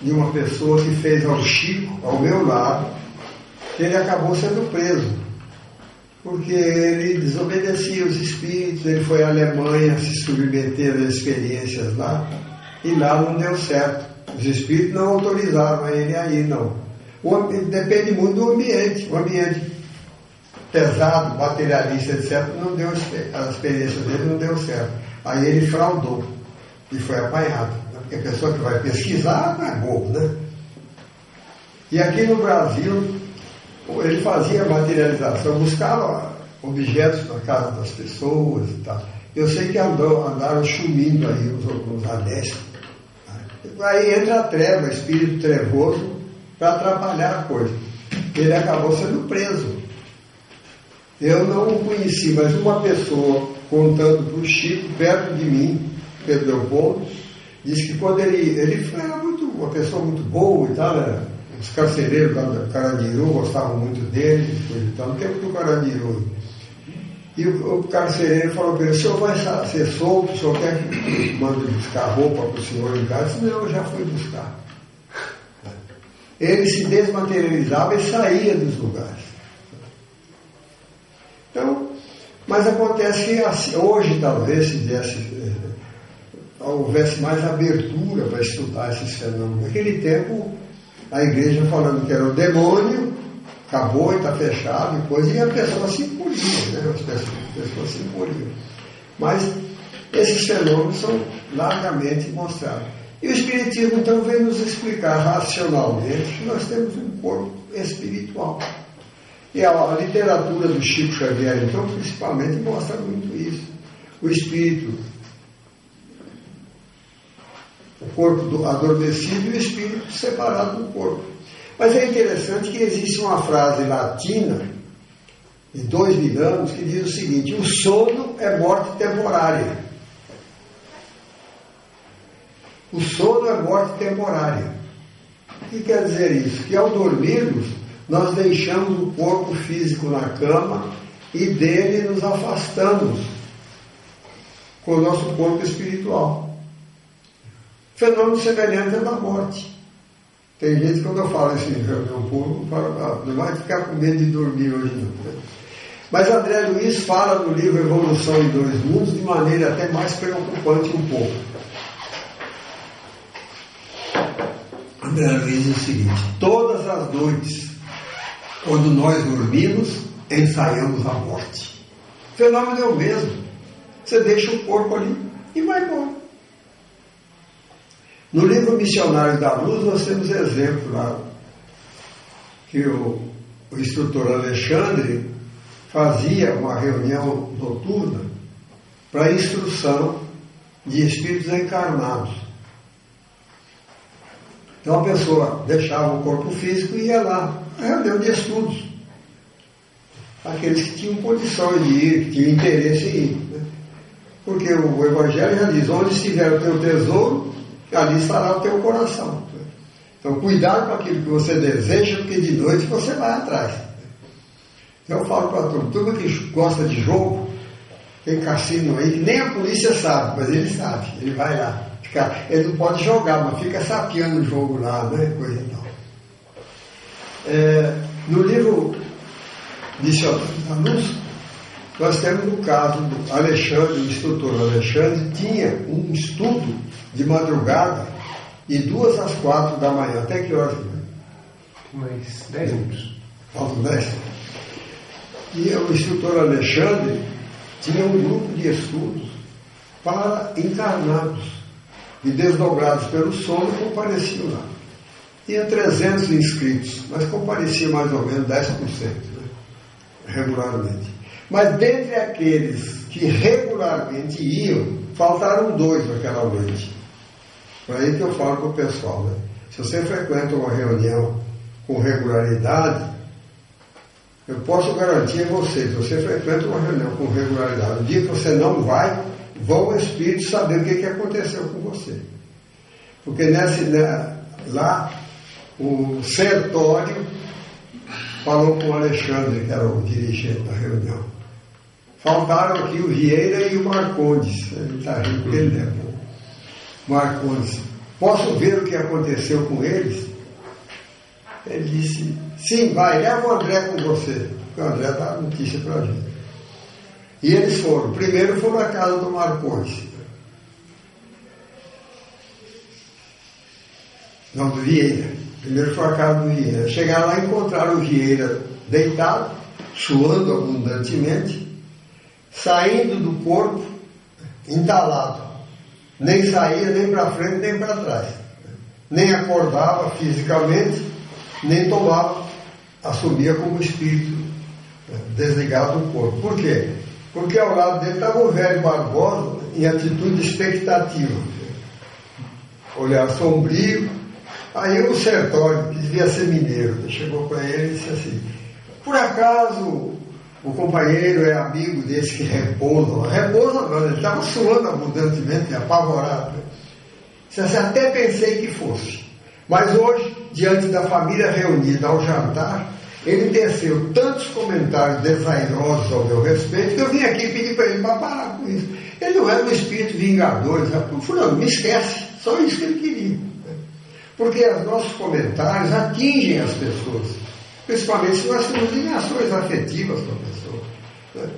de uma pessoa que fez ao Chico, ao meu lado, que ele acabou sendo preso porque ele desobedecia os espíritos, ele foi à Alemanha se submeter às experiências lá, e lá não deu certo. Os espíritos não autorizaram ele aí, não. O, depende muito do ambiente. O ambiente pesado, materialista, etc., não deu, a experiência dele não deu certo. Aí ele fraudou e foi apanhado. Porque a pessoa que vai pesquisar não é bobo, né? E aqui no Brasil, ele fazia materialização, buscava objetos na casa das pessoas e tal. Eu sei que andou, andaram chumindo aí os, os anéis. Aí entra a treva, espírito trevoso, para atrapalhar a coisa. Ele acabou sendo preso. Eu não o conheci, mas uma pessoa contando para o Chico, perto de mim, Pedro Leopoldo, disse que quando ele. Ele era muito, uma pessoa muito boa e tal, era os carcereiros lá do Carandiru gostavam muito dele, então, no tempo do Carandiru. E o, o carcereiro falou para ele, o senhor vai ser solto, o senhor quer que mande buscar roupa para o senhor em casa? Eu disse, não, eu já fui buscar. Ele se desmaterializava e saía dos lugares. Então, mas acontece que assim, hoje talvez se desse, eh, houvesse mais abertura para estudar esses fenômenos. Naquele tempo a igreja falando que era o demônio, acabou e está fechado e coisa, e a pessoa se impuria, né? as pessoas, as pessoas se imporiam. Mas esses fenômenos são largamente mostrados. E o Espiritismo então vem nos explicar racionalmente que nós temos um corpo espiritual. E a, a literatura do Chico Xavier, então, principalmente, mostra muito isso. O espírito o corpo do adormecido e o espírito separado do corpo. Mas é interessante que existe uma frase latina, de dois mil anos, que diz o seguinte: o sono é morte temporária. O sono é morte temporária. O que quer dizer isso? Que ao dormirmos, nós deixamos o corpo físico na cama e dele nos afastamos com o nosso corpo espiritual. Fenômeno semelhante é da morte. Tem gente, quando eu falo isso em reunião pública, ah, não vai ficar com medo de dormir hoje não. Mas André Luiz fala no livro Evolução em Dois Mundos de maneira até mais preocupante um pouco. André Luiz diz o seguinte: todas as noites, quando nós dormimos, ensaiamos a morte. O fenômeno é o mesmo. Você deixa o corpo ali e vai embora. No livro Missionários da Luz, nós temos exemplo lá que o, o instrutor Alexandre fazia uma reunião noturna para instrução de espíritos encarnados. Então a pessoa deixava o corpo físico e ia lá, reunião de estudos. Aqueles que tinham condição de ir, que tinham interesse em ir. Né? Porque o Evangelho já diz, onde estiver o teu tesouro, ali estará o teu coração. Então, cuidado com aquilo que você deseja, porque de noite você vai atrás. Então, eu falo para todo mundo que gosta de jogo, tem cassino aí, que nem a polícia sabe, mas ele sabe, ele vai lá. Ele não pode jogar, mas fica sapeando o jogo lá, né? Coisa e tal. É, no livro Missionário da Luz, nós temos o caso do Alexandre, o instrutor Alexandre, tinha um estudo de madrugada, de duas às quatro da manhã. Até que horas? Mais dez minutos. Faltam dez. E o instrutor Alexandre tinha um grupo de estudos para encarnados e desdobrados pelo sono compareciam lá. Tinha 300 inscritos, mas comparecia mais ou menos 10% né? regularmente. Mas dentre aqueles que regularmente iam, faltaram dois naquela noite. Por aí que eu falo com o pessoal, né? Se você frequenta uma reunião com regularidade, eu posso garantir a você, se você frequenta uma reunião com regularidade, o dia que você não vai, vão o Espírito saber o que, que aconteceu com você. Porque nessa, né, lá, o Sertório falou com o Alexandre, que era o dirigente da reunião. Faltaram aqui o Vieira e o Marcondes. Ele está rindo porque ele lembra. Marcondes, posso ver o que aconteceu com eles? Ele disse, sim, vai, leva o André com você. O André dá notícia para a gente. E eles foram. Primeiro foram à casa do Marcondes. Não, do Vieira. Primeiro casa do Vieira. Chegaram lá e encontraram o Vieira deitado, suando abundantemente, saindo do corpo, entalado. Nem saía nem para frente nem para trás. Nem acordava fisicamente, nem tomava, assumia como espírito né, desligado do corpo. Por quê? Porque ao lado dele estava o velho Barbosa em atitude expectativa. Olhar sombrio. Aí o Sertório, que devia ser mineiro, chegou para ele e disse assim, por acaso o companheiro é amigo desse que repousa? Repousa não, ele estava suando abundantemente, apavorado. Disse assim, até pensei que fosse. Mas hoje, diante da família reunida ao jantar, ele teceu tantos comentários desairosos ao meu respeito que eu vim aqui pedir para ele para parar com isso. Ele não era um espírito vingador, ele falou, não, me esquece, só isso que ele queria. Porque os nossos comentários atingem as pessoas, principalmente se nós temos ligações afetivas com a pessoa. Né?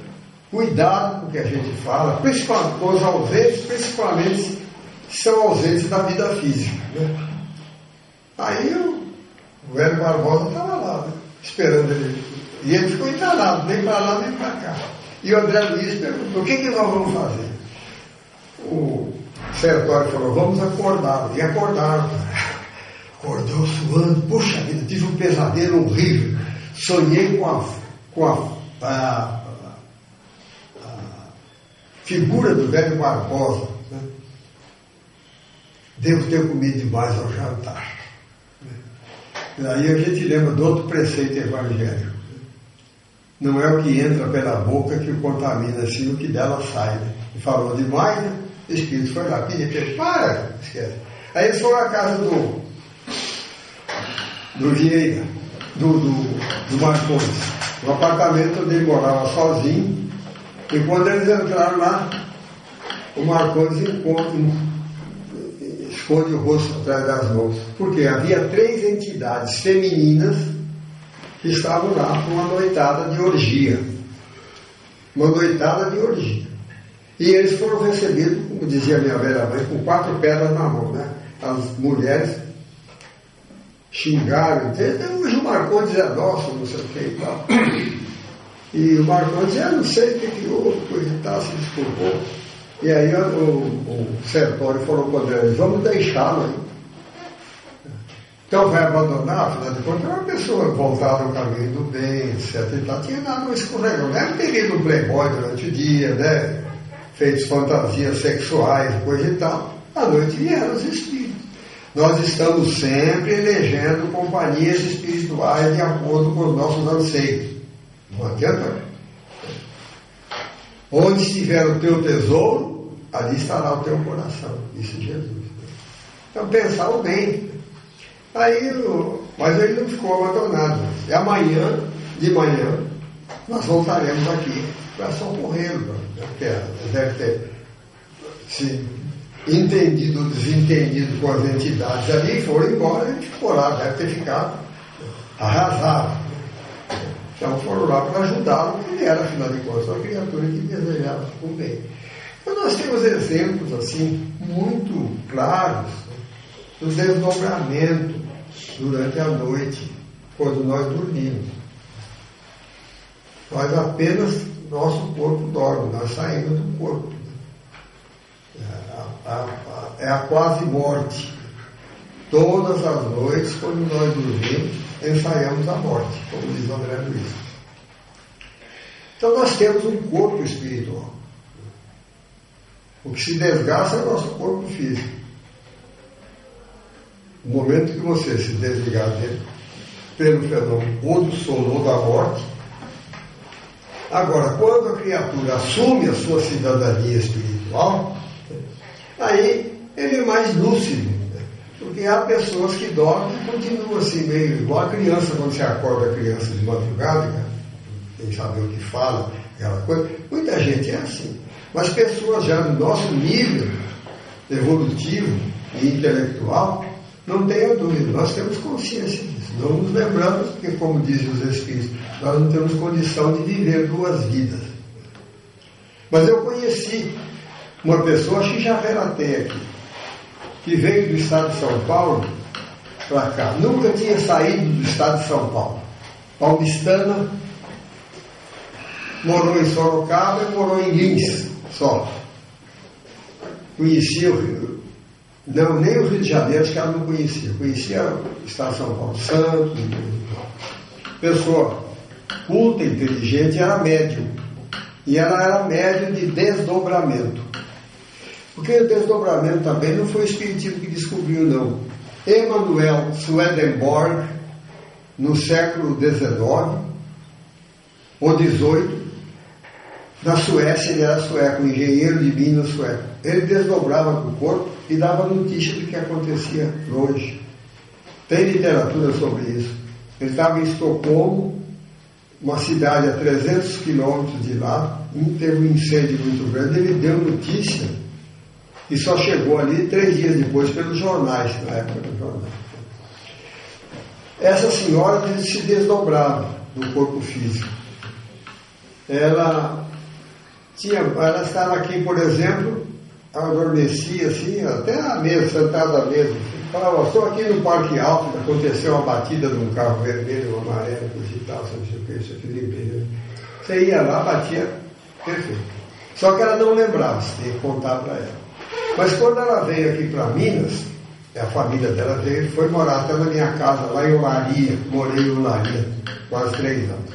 Cuidado com o que a gente fala, principalmente com os ausentes, principalmente se são ausentes da vida física. Né? Aí o velho Barbosa estava lá. Né? esperando ele. E ele ficou entalado, nem para lá nem para cá. E o André Luiz perguntou: o que, que nós vamos fazer? O Sertório falou: vamos acordá-lo. E acordaram. Acordou suando, puxa vida, tive um pesadelo horrível. Sonhei com a, com a, a, a figura do velho Barbosa. Né? Devo ter comido demais ao jantar. Aí a gente lembra do outro preceito evangélico. Não é o que entra pela boca que o contamina, sim o que dela sai. Né? E falou demais, né? O Espírito foi lá, ele, para, esquece. Aí eles foram à casa do, do Vieira, do, do, do no apartamento onde ele morava sozinho. E quando eles entraram lá, o Marcondes encontra, esconde o rosto atrás das mãos. Porque havia três entidades femininas que estavam lá para uma noitada de orgia. Uma noitada de orgia. E eles foram recebidos, como dizia minha velha mãe, com quatro pedras na mão. Né? As mulheres xingaram, hoje o Marcondes é nosso, não sei o que e tal. E o Marcondes, eu não sei o que, que houve, coisa e tal, se desculpou. E aí o, o Sertório falou para André, vamos deixá-lo aí. Então vai abandonar, afinal de contas, é uma pessoa voltada ao caminho do bem, etc. E tal. Tinha dado um escorregão. Deve ter ido no Playboy durante o dia, né? Feitos fantasias sexuais, coisa e tal. À noite vieram os espíritos. Nós estamos sempre elegendo companhias espirituais de acordo com os nossos anseios. Não adianta Onde estiver o teu tesouro, ali estará o teu coração. Isso é Jesus. Então pensar o bem. Aí, mas ele não ficou abandonado. E amanhã, de manhã, nós voltaremos aqui para socorrê-lo. Né? Deve ter se entendido ou desentendido com as entidades ali, foram embora, ele ficou lá, deve ter ficado arrasado. Então foram lá para ajudá-lo, porque ele era, afinal de contas, uma criatura que desejava o bem. Então nós temos exemplos assim, muito claros, do desdobramento durante a noite, quando nós dormimos. Nós apenas, nosso corpo dorme, nós saímos do corpo. É a, é a quase morte. Todas as noites, quando nós dormimos, ensaiamos a morte, como diz André Luiz. Então nós temos um corpo espiritual. O que se desgasta é o nosso corpo físico. O momento que você se desligar dele, pelo fenômeno ou do sono ou da morte, Agora, quando a criatura assume a sua cidadania espiritual, aí ele é mais lúcido. Né? Porque há pessoas que dormem e continuam assim, meio igual a criança, quando você acorda a criança de madrugada, tem saber o que fala, aquela coisa. Muita gente é assim. Mas pessoas já no nosso nível evolutivo e intelectual, não tenha dúvida, nós temos consciência disso. Não nos lembramos, porque, como dizem os Espíritos, nós não temos condição de viver duas vidas. Mas eu conheci uma pessoa, acho que já aqui, que veio do estado de São Paulo para cá. Nunca tinha saído do estado de São Paulo. Paulistana, morou em Sorocaba e morou em Lins só. Conhecia o Rio, não, nem o Rio de Janeiro, acho que ela não conhecia. Conhecia o Estado de São Paulo, Santos. Pessoa culta, inteligente, era médium. E ela era médium de desdobramento. Porque o desdobramento também não foi o Espiritismo que descobriu, não. Emanuel Swedenborg, no século XIX ou XVIII, na Suécia, ele era sueco, engenheiro de Minas sueco. Ele desdobrava o corpo e dava notícia do que acontecia longe. Tem literatura sobre isso. Ele estava em Estocolmo, uma cidade a 300 quilômetros de lá, teve um incêndio muito grande, ele deu notícia e só chegou ali três dias depois pelos jornais, na época dos jornais. Essa senhora se desdobrava do corpo físico. Ela tinha, ela estava aqui, por exemplo, adormecia assim, até a mesa, sentada à mesa. Falava, estou aqui no Parque Alto, aconteceu uma batida de um carro vermelho, amarelo, e tal, não sei o que, isso aqui limpeza. Você ia lá, batia, perfeito. Só que ela não lembrava, você tinha que contar para ela. Mas quando ela veio aqui para Minas, a família dela veio, foi morar até na minha casa, lá em Olaria, morei em Olaria, quase três anos.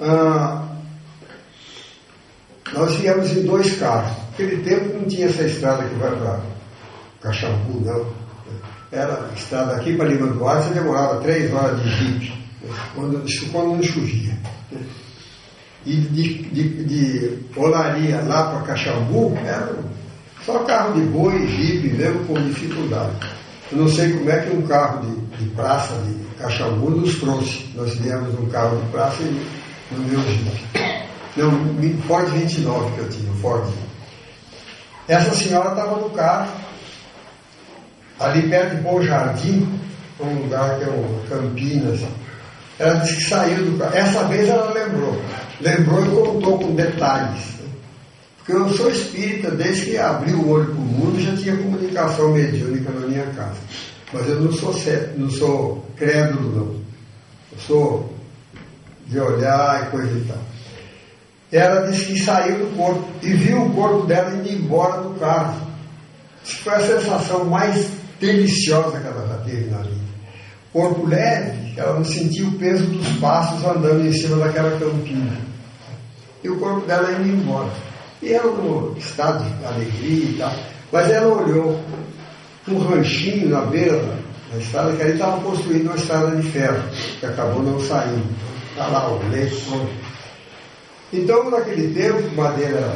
Ah, nós viemos em dois carros. Naquele tempo não tinha essa estrada que vai para Caxambu, não. Era estrada aqui para Lima do Ar, você demorava três horas de jipe, quando, quando não chovia. E de, de, de Olaria lá para Caxambu, era só carro de boi, jipe, mesmo com dificuldade. Eu não sei como é que um carro de, de praça de Caxambu nos trouxe. Nós viemos um carro de praça e no meu jipe. Não, Ford 29 que eu tinha, Ford. Essa senhora estava no carro, ali perto de Bom Jardim, um lugar que é um Campinas. Ela disse que saiu do carro. Essa vez ela lembrou. Lembrou e contou com detalhes. Porque eu sou espírita, desde que abri o olho para o mundo, já tinha comunicação mediúnica na minha casa. Mas eu não sou, não sou crédulo, não. Eu sou de olhar e coisa e tal. Ela disse que saiu do corpo e viu o corpo dela indo embora do carro. Foi a sensação mais deliciosa que ela já teve na vida. Corpo leve, ela não sentia o peso dos passos andando em cima daquela campina. E o corpo dela indo embora. E ela no estado de alegria e tal. Mas ela olhou um ranchinho na beira da estrada, que ali estava construindo uma estrada de ferro, que acabou não saindo. Está lá o leite então, naquele tempo, madeira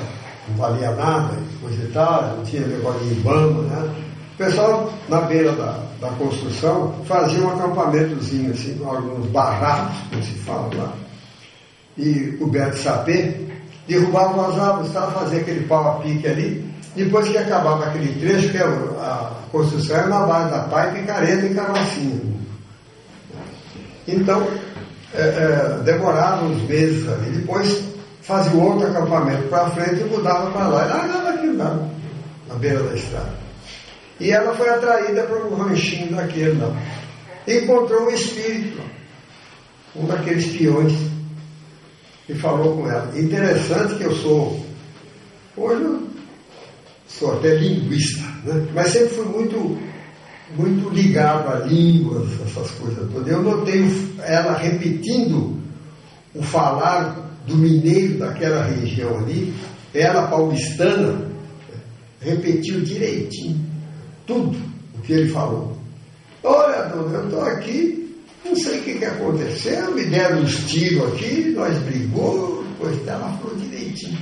não valia nada, coisa e tal, não tinha negócio de ibama, né? O pessoal, na beira da, da construção, fazia um acampamentozinho, assim, alguns barracos, como se fala lá, e coberto de sapê, derrubavam as árvores, estava fazendo aquele pau a pique ali, depois que acabava aquele trecho, que é a construção era na base da paipa e careta e carrocinha. Então, é, é, demorava uns meses ali, depois fazia outro acampamento para frente e mudava para lá. E largava aquilo lá, na beira da estrada. E ela foi atraída para um ranchinho daquele lá. Encontrou um espírito, um daqueles peões, e falou com ela. Interessante que eu sou, hoje eu sou até linguista, né? mas sempre fui muito, muito ligado a línguas, essas coisas todas. Eu notei ela repetindo o falar do mineiro daquela região ali, ela paulistana, repetiu direitinho tudo o que ele falou. Olha, dona, eu estou aqui Não sei o que, que aconteceu, me deram uns tiros aqui, nós brigou, depois ela falou direitinho.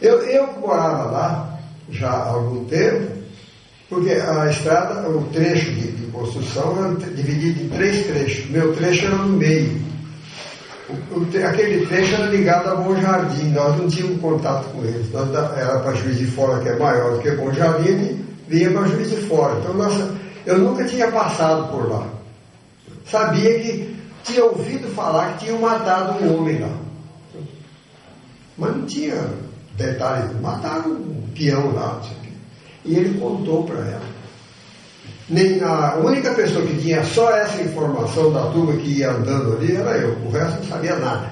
Eu, eu morava lá já há algum tempo, porque a estrada, o trecho de, de construção era dividido em três trechos. Meu trecho era no meio. O, o, aquele trecho era ligado a Bom Jardim, nós não tínhamos contato com eles. Nós, era para Juiz de Fora, que é maior do que Bom Jardim, vinha para Juiz de Fora. Então, nossa, eu nunca tinha passado por lá. Sabia que tinha ouvido falar que tinham matado um homem lá. Mas não tinha detalhes. Mataram um peão lá. E ele contou para ela. Nem a única pessoa que tinha só essa informação da turma que ia andando ali era eu. O resto não sabia nada.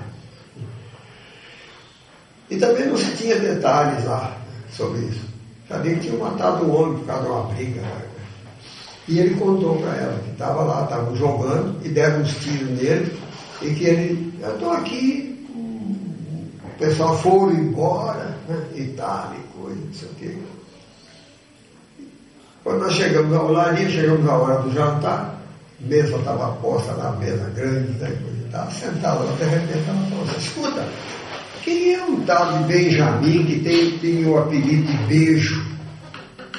E também não se tinha detalhes lá sobre isso. Sabia que tinham matado um homem por causa de uma briga. E ele contou para ela que estava lá, estavam jogando e deram uns tiros nele e que ele, eu estou aqui, o pessoal foram embora né, e tal, e coisa, não sei o quê. Quando nós chegamos à olaria, chegamos à hora do jantar, a mesa estava posta na mesa grande, né, coisa e tal, sentada lá, de repente ela falou escuta, quem é um tal de Benjamin que tem, tem o apelido de beijo?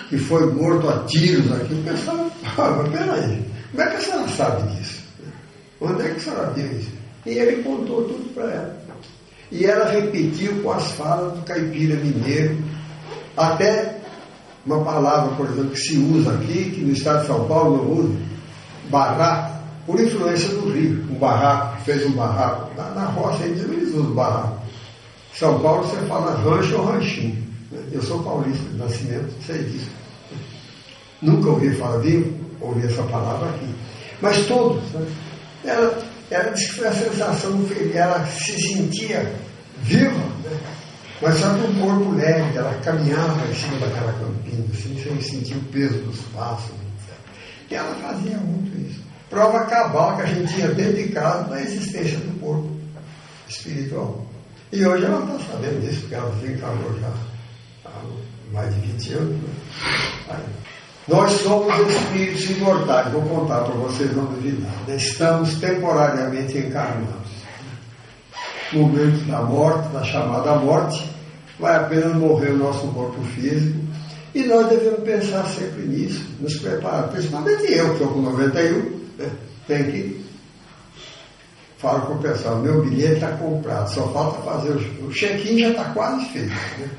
que foi morto a tiros aqui, o pessoal fala, mas peraí, como é que a senhora sabe disso? Onde é que a senhora viu isso? E ele contou tudo para ela. E ela repetiu com as falas do caipira mineiro, até uma palavra, por exemplo, que se usa aqui, que no estado de São Paulo não usa, barraco, por influência do Rio. Um barraco, fez um barraco. Na, na roça eles usam barraco. São Paulo você fala rancho ou ranchinho. Eu sou paulista de nascimento, sei disso. Nunca ouvi falar, vi, ouvi essa palavra aqui. Mas todos, né? ela, ela disse que foi a sensação, ela se sentia viva, né? mas só com o corpo leve, ela caminhava em cima daquela campina, assim, sem sentir o peso dos passos. Etc. E ela fazia muito isso. Prova cabal que a gente tinha dentro de casa da existência do corpo espiritual. E hoje ela está sabendo disso, porque ela desencarnou já mais de 20 anos. Né? Nós somos espíritos imortais, vou contar para vocês não duvidar. Estamos temporariamente encarnados. No momento da morte, da chamada morte, vai apenas morrer o nosso corpo físico. E nós devemos pensar sempre nisso, nos preparar. Principalmente eu, que estou com 91, né? tem que. Falo para o pessoal, meu bilhete está comprado, só falta fazer o, o check-in já está quase feito. Né?